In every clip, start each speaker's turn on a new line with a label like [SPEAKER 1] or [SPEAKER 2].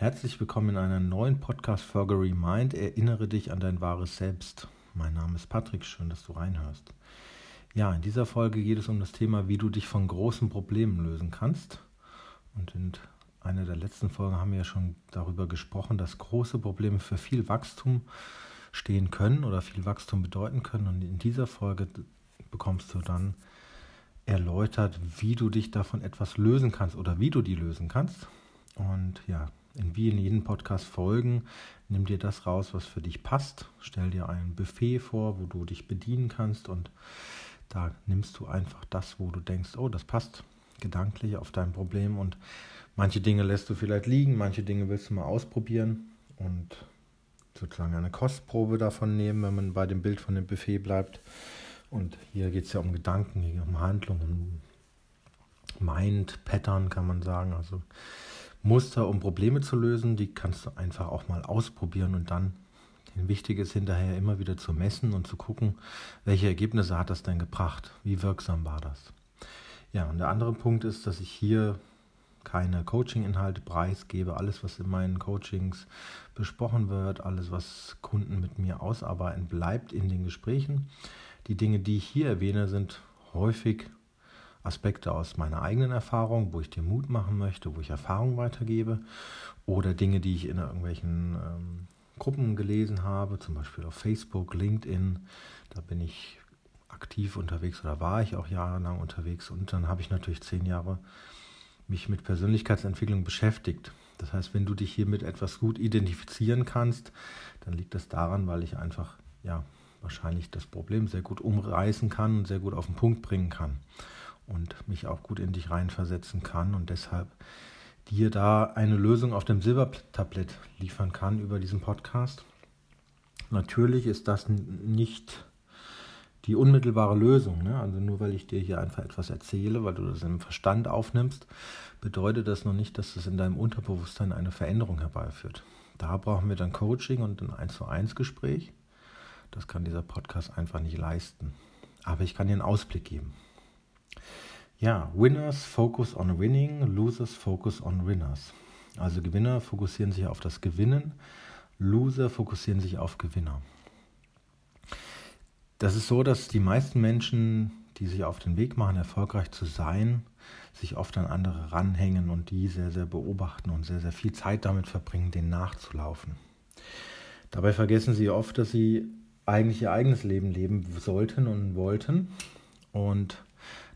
[SPEAKER 1] Herzlich willkommen in einer neuen Podcast-Folge Remind. Erinnere dich an dein wahres Selbst. Mein Name ist Patrick, schön, dass du reinhörst. Ja, in dieser Folge geht es um das Thema, wie du dich von großen Problemen lösen kannst. Und in einer der letzten Folgen haben wir ja schon darüber gesprochen, dass große Probleme für viel Wachstum stehen können oder viel Wachstum bedeuten können. Und in dieser Folge bekommst du dann erläutert, wie du dich davon etwas lösen kannst oder wie du die lösen kannst. Und ja, in wie in jedem Podcast folgen, nimm dir das raus, was für dich passt. Stell dir ein Buffet vor, wo du dich bedienen kannst und da nimmst du einfach das, wo du denkst, oh, das passt gedanklich auf dein Problem und manche Dinge lässt du vielleicht liegen, manche Dinge willst du mal ausprobieren und sozusagen eine Kostprobe davon nehmen, wenn man bei dem Bild von dem Buffet bleibt. Und hier geht es ja um Gedanken, um Handlungen, um Mind, Pattern kann man sagen. Also Muster, um Probleme zu lösen, die kannst du einfach auch mal ausprobieren und dann wichtig ist hinterher immer wieder zu messen und zu gucken, welche Ergebnisse hat das denn gebracht, wie wirksam war das. Ja, und der andere Punkt ist, dass ich hier keine Coaching-Inhalte preisgebe. Alles, was in meinen Coachings besprochen wird, alles, was Kunden mit mir ausarbeiten, bleibt in den Gesprächen. Die Dinge, die ich hier erwähne, sind häufig Aspekte aus meiner eigenen Erfahrung, wo ich dir Mut machen möchte, wo ich Erfahrung weitergebe oder Dinge, die ich in irgendwelchen ähm, Gruppen gelesen habe, zum Beispiel auf Facebook, LinkedIn. Da bin ich aktiv unterwegs oder war ich auch jahrelang unterwegs und dann habe ich natürlich zehn Jahre mich mit Persönlichkeitsentwicklung beschäftigt. Das heißt, wenn du dich hier mit etwas gut identifizieren kannst, dann liegt das daran, weil ich einfach ja wahrscheinlich das Problem sehr gut umreißen kann und sehr gut auf den Punkt bringen kann und mich auch gut in dich reinversetzen kann und deshalb dir da eine Lösung auf dem Silbertablett liefern kann über diesen Podcast. Natürlich ist das nicht die unmittelbare Lösung. Ne? Also nur weil ich dir hier einfach etwas erzähle, weil du das im Verstand aufnimmst, bedeutet das noch nicht, dass es in deinem Unterbewusstsein eine Veränderung herbeiführt. Da brauchen wir dann Coaching und ein 1 zu 1 Gespräch. Das kann dieser Podcast einfach nicht leisten. Aber ich kann dir einen Ausblick geben. Ja, Winners focus on winning, Losers focus on winners. Also Gewinner fokussieren sich auf das Gewinnen, Loser fokussieren sich auf Gewinner. Das ist so, dass die meisten Menschen, die sich auf den Weg machen, erfolgreich zu sein, sich oft an andere ranhängen und die sehr, sehr beobachten und sehr, sehr viel Zeit damit verbringen, denen nachzulaufen. Dabei vergessen sie oft, dass sie eigentlich ihr eigenes Leben leben sollten und wollten und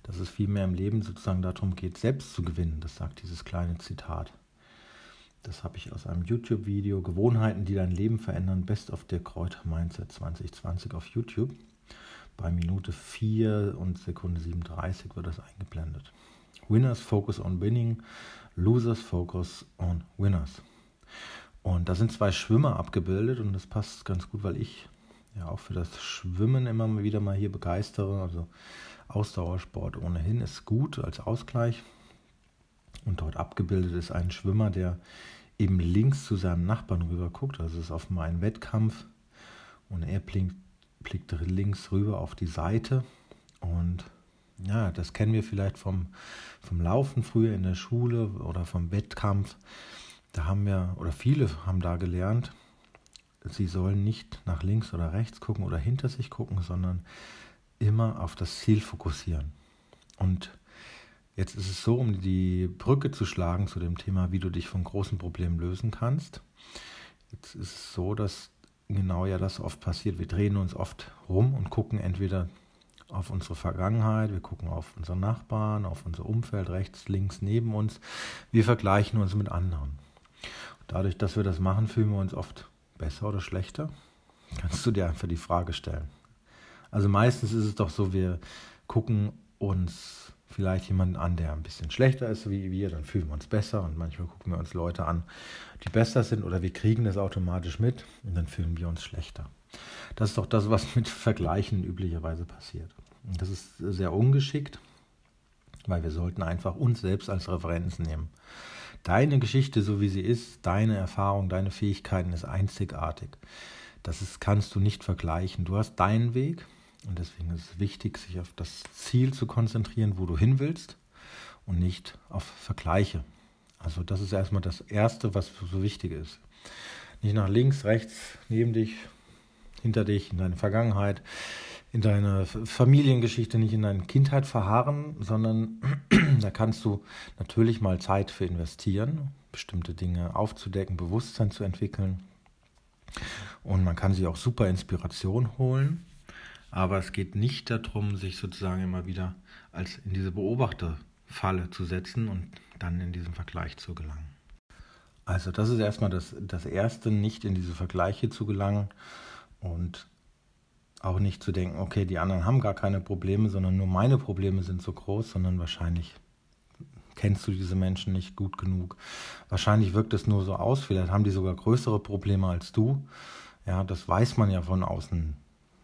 [SPEAKER 1] dass es vielmehr im Leben sozusagen darum geht, selbst zu gewinnen. Das sagt dieses kleine Zitat. Das habe ich aus einem YouTube-Video, Gewohnheiten, die dein Leben verändern, Best of der Kräuter Mindset 2020 auf YouTube. Bei Minute 4 und Sekunde 37 wird das eingeblendet. Winners focus on winning, Losers focus on winners. Und da sind zwei Schwimmer abgebildet und das passt ganz gut, weil ich ja auch für das Schwimmen immer wieder mal hier begeistere. Also Ausdauersport ohnehin ist gut als Ausgleich. Und dort abgebildet ist ein Schwimmer, der eben links zu seinem Nachbarn rüber guckt. Also es ist auf einen Wettkampf und er blickt, blickt links rüber auf die Seite. Und ja, das kennen wir vielleicht vom, vom Laufen früher in der Schule oder vom Wettkampf. Da haben wir, oder viele haben da gelernt, sie sollen nicht nach links oder rechts gucken oder hinter sich gucken, sondern immer auf das Ziel fokussieren. Und jetzt ist es so, um die Brücke zu schlagen zu dem Thema, wie du dich von großen Problemen lösen kannst. Jetzt ist es so, dass genau ja das oft passiert. Wir drehen uns oft rum und gucken entweder auf unsere Vergangenheit, wir gucken auf unsere Nachbarn, auf unser Umfeld rechts, links, neben uns. Wir vergleichen uns mit anderen. Dadurch, dass wir das machen, fühlen wir uns oft besser oder schlechter. Kannst du dir einfach die Frage stellen. Also meistens ist es doch so, wir gucken uns vielleicht jemanden an, der ein bisschen schlechter ist wie wir, dann fühlen wir uns besser und manchmal gucken wir uns Leute an, die besser sind oder wir kriegen das automatisch mit und dann fühlen wir uns schlechter. Das ist doch das, was mit Vergleichen üblicherweise passiert. Und das ist sehr ungeschickt, weil wir sollten einfach uns selbst als Referenz nehmen. Deine Geschichte, so wie sie ist, deine Erfahrung, deine Fähigkeiten ist einzigartig. Das ist, kannst du nicht vergleichen. Du hast deinen Weg und deswegen ist es wichtig, sich auf das Ziel zu konzentrieren, wo du hin willst und nicht auf Vergleiche. Also das ist erstmal das Erste, was so wichtig ist. Nicht nach links, rechts, neben dich, hinter dich, in deine Vergangenheit, in deine Familiengeschichte, nicht in deine Kindheit verharren, sondern da kannst du natürlich mal Zeit für investieren, bestimmte Dinge aufzudecken, Bewusstsein zu entwickeln. Und man kann sich auch super Inspiration holen. Aber es geht nicht darum, sich sozusagen immer wieder als in diese Beobachterfalle zu setzen und dann in diesen Vergleich zu gelangen. Also das ist erstmal das, das Erste, nicht in diese Vergleiche zu gelangen und auch nicht zu denken, okay, die anderen haben gar keine Probleme, sondern nur meine Probleme sind so groß, sondern wahrscheinlich kennst du diese Menschen nicht gut genug. Wahrscheinlich wirkt es nur so aus, vielleicht haben die sogar größere Probleme als du. Ja, das weiß man ja von außen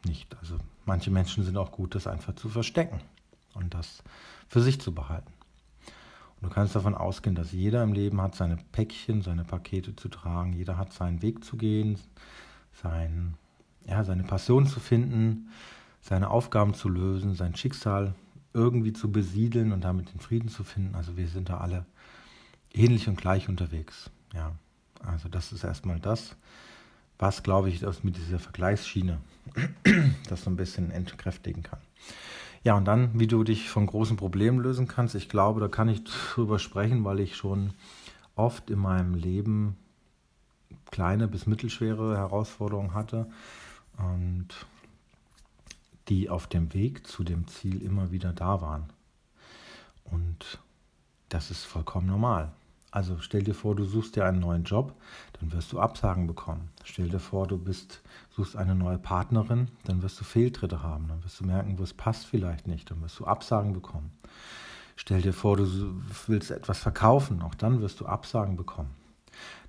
[SPEAKER 1] nicht. Also manche Menschen sind auch gut, das einfach zu verstecken und das für sich zu behalten. Und du kannst davon ausgehen, dass jeder im Leben hat seine Päckchen, seine Pakete zu tragen, jeder hat seinen Weg zu gehen, sein ja, seine Passion zu finden, seine Aufgaben zu lösen, sein Schicksal irgendwie zu besiedeln und damit den Frieden zu finden. Also wir sind da alle ähnlich und gleich unterwegs. Ja, also das ist erstmal das, was glaube ich, das mit dieser Vergleichsschiene das so ein bisschen entkräftigen kann. Ja, und dann, wie du dich von großen Problemen lösen kannst. Ich glaube, da kann ich drüber sprechen, weil ich schon oft in meinem Leben kleine bis mittelschwere Herausforderungen hatte und die auf dem Weg zu dem Ziel immer wieder da waren. Und das ist vollkommen normal. Also stell dir vor, du suchst dir einen neuen Job, dann wirst du Absagen bekommen. Stell dir vor, du bist, suchst eine neue Partnerin, dann wirst du Fehltritte haben. Dann wirst du merken, wo es passt vielleicht nicht. Dann wirst du Absagen bekommen. Stell dir vor, du willst etwas verkaufen, auch dann wirst du Absagen bekommen.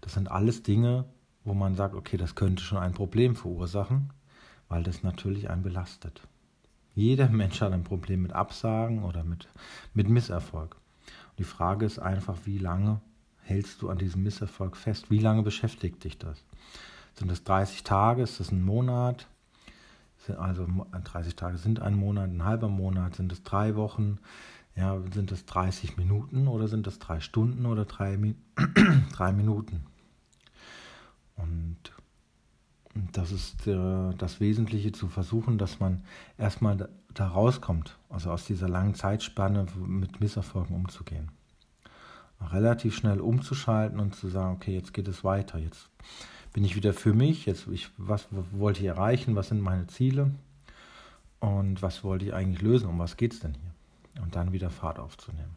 [SPEAKER 1] Das sind alles Dinge, wo man sagt, okay, das könnte schon ein Problem verursachen weil das natürlich einen belastet. Jeder Mensch hat ein Problem mit Absagen oder mit, mit Misserfolg. Und die Frage ist einfach, wie lange hältst du an diesem Misserfolg fest? Wie lange beschäftigt dich das? Sind das 30 Tage? Ist das ein Monat? Also 30 Tage sind ein Monat, ein halber Monat, sind es drei Wochen? Ja, sind es 30 Minuten oder sind es drei Stunden oder drei, drei Minuten? Und das ist äh, das Wesentliche zu versuchen, dass man erstmal da, da rauskommt, also aus dieser langen Zeitspanne mit Misserfolgen umzugehen. Relativ schnell umzuschalten und zu sagen, okay, jetzt geht es weiter, jetzt bin ich wieder für mich, jetzt ich, was wollte ich erreichen, was sind meine Ziele und was wollte ich eigentlich lösen, um was geht es denn hier? Und dann wieder Fahrt aufzunehmen.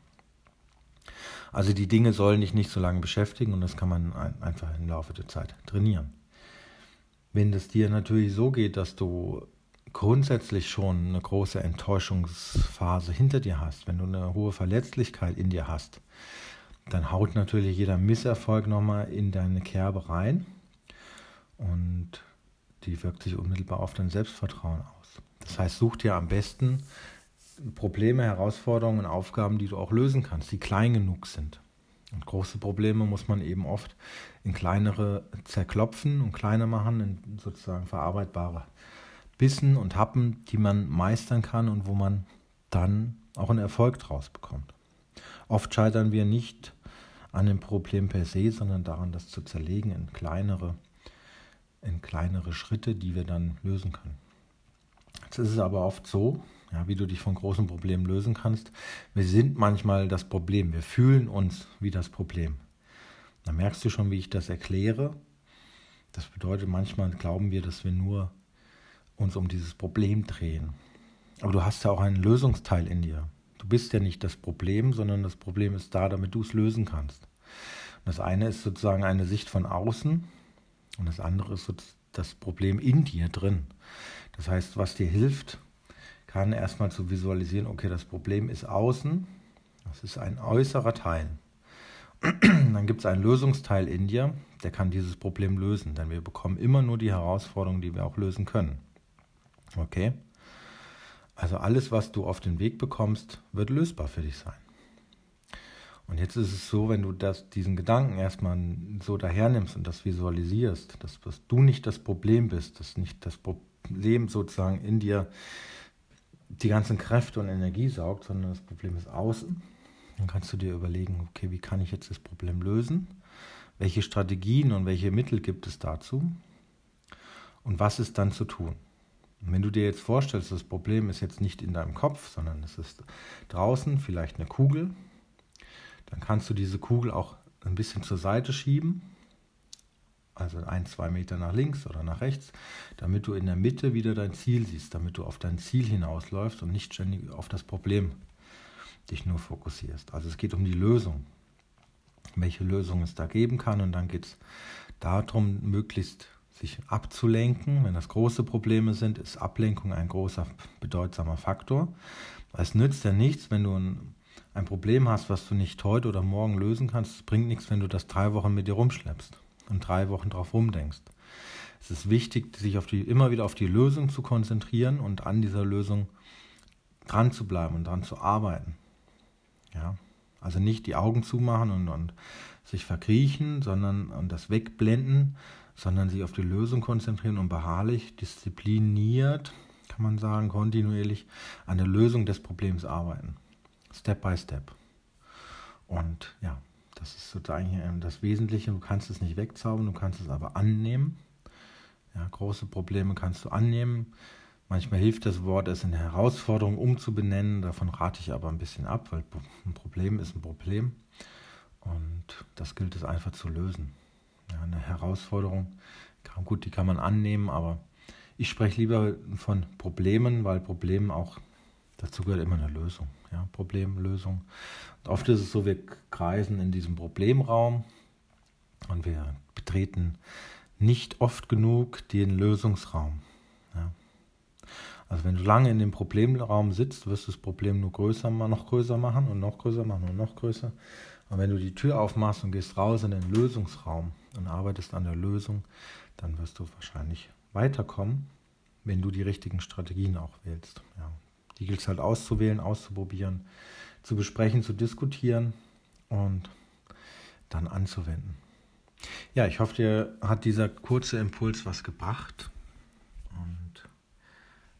[SPEAKER 1] Also die Dinge sollen dich nicht so lange beschäftigen und das kann man ein, einfach im Laufe der Zeit trainieren. Wenn es dir natürlich so geht, dass du grundsätzlich schon eine große Enttäuschungsphase hinter dir hast, wenn du eine hohe Verletzlichkeit in dir hast, dann haut natürlich jeder Misserfolg nochmal in deine Kerbe rein und die wirkt sich unmittelbar auf dein Selbstvertrauen aus. Das heißt, such dir am besten Probleme, Herausforderungen und Aufgaben, die du auch lösen kannst, die klein genug sind. Und große Probleme muss man eben oft in kleinere zerklopfen und kleiner machen, in sozusagen verarbeitbare Bissen und Happen, die man meistern kann und wo man dann auch einen Erfolg draus bekommt. Oft scheitern wir nicht an dem Problem per se, sondern daran, das zu zerlegen in kleinere, in kleinere Schritte, die wir dann lösen können. Jetzt ist es aber oft so, ja, wie du dich von großen Problemen lösen kannst. Wir sind manchmal das Problem, wir fühlen uns wie das Problem. Da merkst du schon, wie ich das erkläre. Das bedeutet, manchmal glauben wir, dass wir nur uns um dieses Problem drehen. Aber du hast ja auch einen Lösungsteil in dir. Du bist ja nicht das Problem, sondern das Problem ist da, damit du es lösen kannst. das eine ist sozusagen eine Sicht von außen und das andere ist das Problem in dir drin. Das heißt, was dir hilft, kann erstmal zu visualisieren, okay, das Problem ist außen, das ist ein äußerer Teil. Dann gibt es einen Lösungsteil in dir, der kann dieses Problem lösen, denn wir bekommen immer nur die Herausforderungen, die wir auch lösen können. Okay? Also alles, was du auf den Weg bekommst, wird lösbar für dich sein. Und jetzt ist es so, wenn du das, diesen Gedanken erstmal so dahernimmst und das visualisierst, dass, dass du nicht das Problem bist, dass nicht das Problem sozusagen in dir die ganzen Kräfte und Energie saugt, sondern das Problem ist außen, Dann kannst du dir überlegen, okay, wie kann ich jetzt das Problem lösen? Welche Strategien und welche Mittel gibt es dazu? Und was ist dann zu tun? Und wenn du dir jetzt vorstellst, das Problem ist jetzt nicht in deinem Kopf, sondern es ist draußen, vielleicht eine Kugel, dann kannst du diese Kugel auch ein bisschen zur Seite schieben, also ein, zwei Meter nach links oder nach rechts, damit du in der Mitte wieder dein Ziel siehst, damit du auf dein Ziel hinausläufst und nicht ständig auf das Problem dich nur fokussierst. Also es geht um die Lösung, welche Lösung es da geben kann und dann geht es darum, möglichst sich abzulenken. Wenn das große Probleme sind, ist Ablenkung ein großer, bedeutsamer Faktor. Es nützt ja nichts, wenn du ein, ein Problem hast, was du nicht heute oder morgen lösen kannst. Es bringt nichts, wenn du das drei Wochen mit dir rumschleppst und drei Wochen drauf rumdenkst. Es ist wichtig, sich die, immer wieder auf die Lösung zu konzentrieren und an dieser Lösung dran zu bleiben und dran zu arbeiten. Ja, also nicht die Augen zumachen und, und sich verkriechen, sondern und das wegblenden, sondern sich auf die Lösung konzentrieren und beharrlich, diszipliniert, kann man sagen, kontinuierlich an der Lösung des Problems arbeiten. Step by Step. Und ja, das ist sozusagen das Wesentliche. Du kannst es nicht wegzaubern, du kannst es aber annehmen. Ja, große Probleme kannst du annehmen. Manchmal hilft das Wort, es in Herausforderung umzubenennen. Davon rate ich aber ein bisschen ab, weil ein Problem ist ein Problem. Und das gilt es einfach zu lösen. Ja, eine Herausforderung, gut, die kann man annehmen, aber ich spreche lieber von Problemen, weil Problemen auch, dazu gehört immer eine Lösung. Ja, Problem. Und oft ist es so, wir kreisen in diesem Problemraum und wir betreten nicht oft genug den Lösungsraum. Ja. Also wenn du lange in dem Problemraum sitzt, wirst du das Problem nur größer, noch größer machen und noch größer machen und noch größer. Und wenn du die Tür aufmachst und gehst raus in den Lösungsraum und arbeitest an der Lösung, dann wirst du wahrscheinlich weiterkommen, wenn du die richtigen Strategien auch wählst. Ja. Die gilt es halt auszuwählen, auszuprobieren, zu besprechen, zu diskutieren und dann anzuwenden. Ja, ich hoffe, dir hat dieser kurze Impuls was gebracht und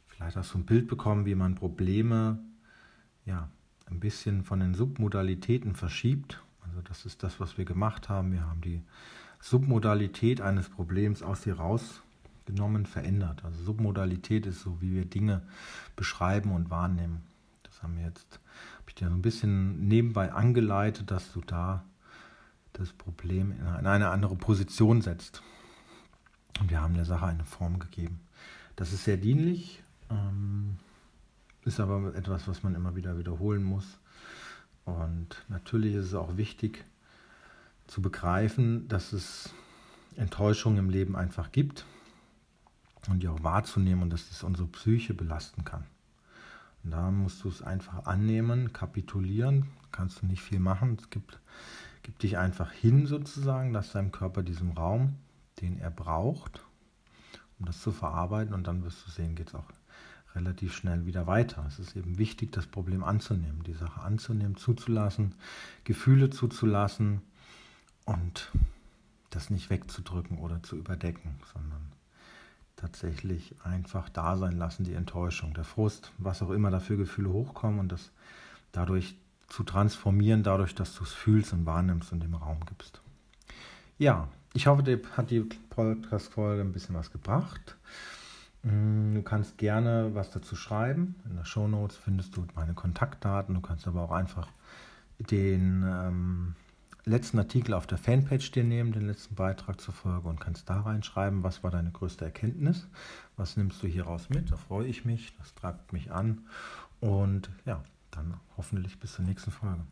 [SPEAKER 1] vielleicht hast du ein Bild bekommen, wie man Probleme ja, ein bisschen von den Submodalitäten verschiebt. Also das ist das, was wir gemacht haben. Wir haben die Submodalität eines Problems aus dir rausgenommen, verändert. Also Submodalität ist so, wie wir Dinge beschreiben und wahrnehmen. Das haben wir jetzt, habe ich dir so ein bisschen nebenbei angeleitet, dass du da das Problem in eine andere Position setzt. Und wir haben der Sache eine Form gegeben. Das ist sehr dienlich. Ähm, ist aber etwas, was man immer wieder wiederholen muss. Und natürlich ist es auch wichtig zu begreifen, dass es Enttäuschungen im Leben einfach gibt und die auch wahrzunehmen und dass es unsere Psyche belasten kann. Und da musst du es einfach annehmen, kapitulieren, kannst du nicht viel machen. Es gibt, gibt dich einfach hin sozusagen, lass deinem Körper diesen Raum, den er braucht, um das zu verarbeiten und dann wirst du sehen, geht es auch relativ schnell wieder weiter. Es ist eben wichtig, das Problem anzunehmen, die Sache anzunehmen, zuzulassen, Gefühle zuzulassen und das nicht wegzudrücken oder zu überdecken, sondern tatsächlich einfach da sein lassen, die Enttäuschung, der Frust, was auch immer dafür Gefühle hochkommen und das dadurch zu transformieren, dadurch, dass du es fühlst und wahrnimmst und dem Raum gibst. Ja, ich hoffe, dir hat die Podcast-Folge ein bisschen was gebracht. Mm, du kannst gerne was dazu schreiben. In der Show Notes findest du meine Kontaktdaten. Du kannst aber auch einfach den ähm, letzten Artikel auf der Fanpage dir nehmen, den letzten Beitrag zur Folge und kannst da reinschreiben, was war deine größte Erkenntnis, was nimmst du hieraus mit, da freue ich mich, das tragt mich an und ja, dann hoffentlich bis zur nächsten Folge.